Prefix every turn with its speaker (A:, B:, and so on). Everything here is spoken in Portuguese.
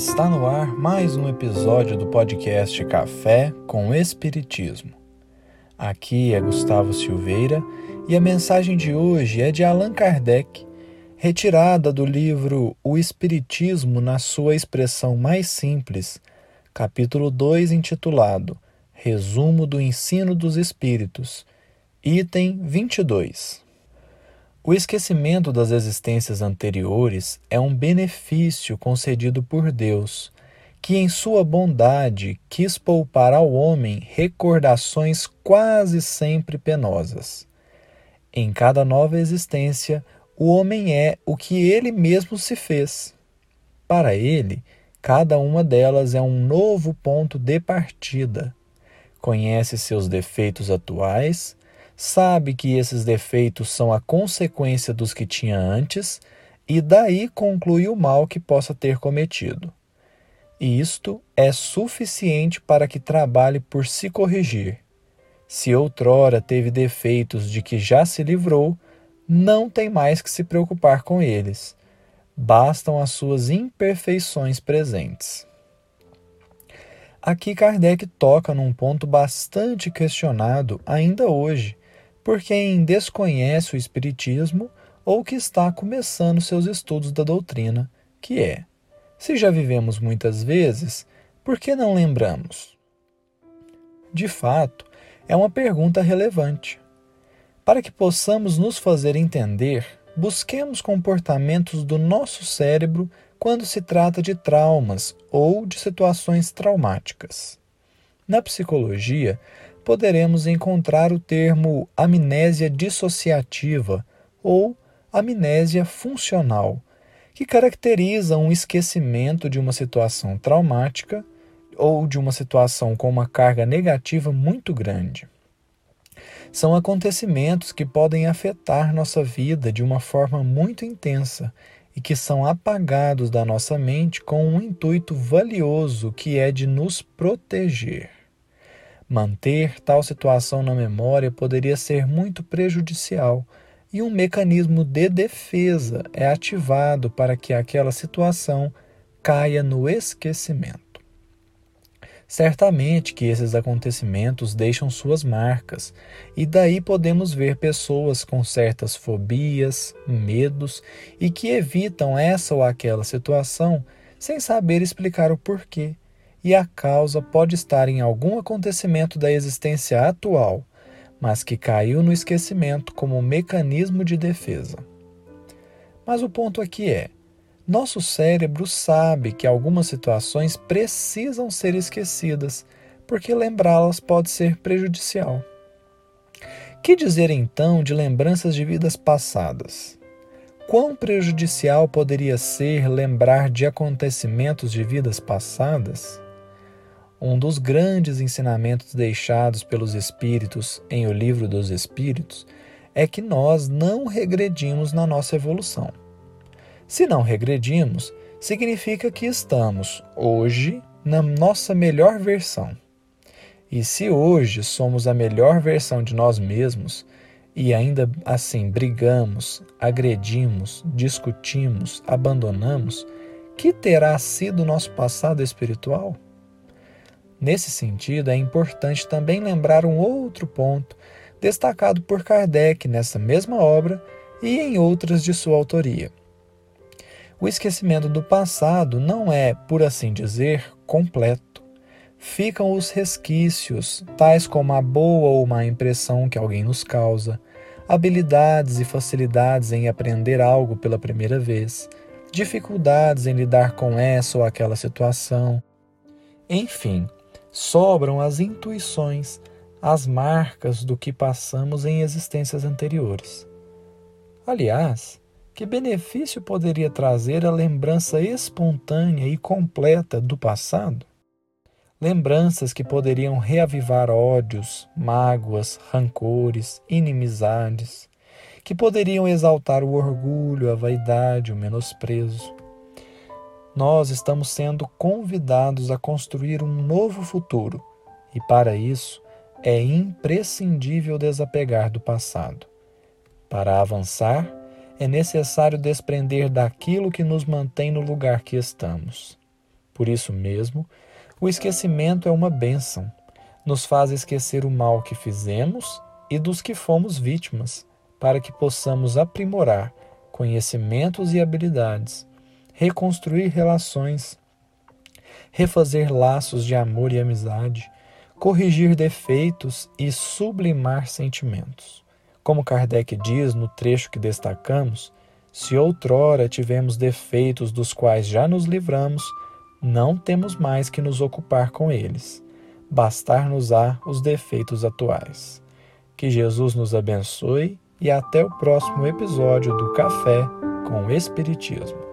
A: Está no ar mais um episódio do podcast Café com Espiritismo. Aqui é Gustavo Silveira e a mensagem de hoje é de Allan Kardec, retirada do livro O Espiritismo na sua expressão mais simples, capítulo 2, intitulado Resumo do Ensino dos Espíritos, item 22. O esquecimento das existências anteriores é um benefício concedido por Deus, que em sua bondade quis poupar ao homem recordações quase sempre penosas. Em cada nova existência, o homem é o que ele mesmo se fez. Para ele, cada uma delas é um novo ponto de partida. Conhece seus defeitos atuais sabe que esses defeitos são a consequência dos que tinha antes e daí conclui o mal que possa ter cometido. E isto é suficiente para que trabalhe por se corrigir. Se outrora teve defeitos de que já se livrou, não tem mais que se preocupar com eles. Bastam as suas imperfeições presentes. Aqui Kardec toca num ponto bastante questionado ainda hoje por quem desconhece o Espiritismo ou que está começando seus estudos da doutrina, que é: se já vivemos muitas vezes, por que não lembramos? De fato, é uma pergunta relevante. Para que possamos nos fazer entender, busquemos comportamentos do nosso cérebro quando se trata de traumas ou de situações traumáticas. Na psicologia, poderemos encontrar o termo amnésia dissociativa ou amnésia funcional, que caracteriza um esquecimento de uma situação traumática ou de uma situação com uma carga negativa muito grande. São acontecimentos que podem afetar nossa vida de uma forma muito intensa e que são apagados da nossa mente com um intuito valioso que é de nos proteger. Manter tal situação na memória poderia ser muito prejudicial e um mecanismo de defesa é ativado para que aquela situação caia no esquecimento. Certamente que esses acontecimentos deixam suas marcas, e daí podemos ver pessoas com certas fobias, medos e que evitam essa ou aquela situação sem saber explicar o porquê e a causa pode estar em algum acontecimento da existência atual, mas que caiu no esquecimento como um mecanismo de defesa. Mas o ponto aqui é: nosso cérebro sabe que algumas situações precisam ser esquecidas, porque lembrá-las pode ser prejudicial. Que dizer então de lembranças de vidas passadas? Quão prejudicial poderia ser lembrar de acontecimentos de vidas passadas? Um dos grandes ensinamentos deixados pelos Espíritos em O Livro dos Espíritos é que nós não regredimos na nossa evolução. Se não regredimos, significa que estamos hoje na nossa melhor versão. E se hoje somos a melhor versão de nós mesmos e ainda assim brigamos, agredimos, discutimos, abandonamos, que terá sido nosso passado espiritual? Nesse sentido, é importante também lembrar um outro ponto destacado por Kardec nessa mesma obra e em outras de sua autoria. O esquecimento do passado não é, por assim dizer, completo. Ficam os resquícios, tais como a boa ou má impressão que alguém nos causa, habilidades e facilidades em aprender algo pela primeira vez, dificuldades em lidar com essa ou aquela situação. Enfim, sobram as intuições, as marcas do que passamos em existências anteriores. Aliás, que benefício poderia trazer a lembrança espontânea e completa do passado? Lembranças que poderiam reavivar ódios, mágoas, rancores, inimizades, que poderiam exaltar o orgulho, a vaidade, o menosprezo, nós estamos sendo convidados a construir um novo futuro e, para isso, é imprescindível desapegar do passado. Para avançar, é necessário desprender daquilo que nos mantém no lugar que estamos. Por isso mesmo, o esquecimento é uma bênção. Nos faz esquecer o mal que fizemos e dos que fomos vítimas, para que possamos aprimorar conhecimentos e habilidades, reconstruir relações, refazer laços de amor e amizade, corrigir defeitos e sublimar sentimentos. Como Kardec diz no trecho que destacamos, se outrora tivemos defeitos dos quais já nos livramos, não temos mais que nos ocupar com eles. Bastar-nos-á os defeitos atuais. Que Jesus nos abençoe e até o próximo episódio do Café com o Espiritismo.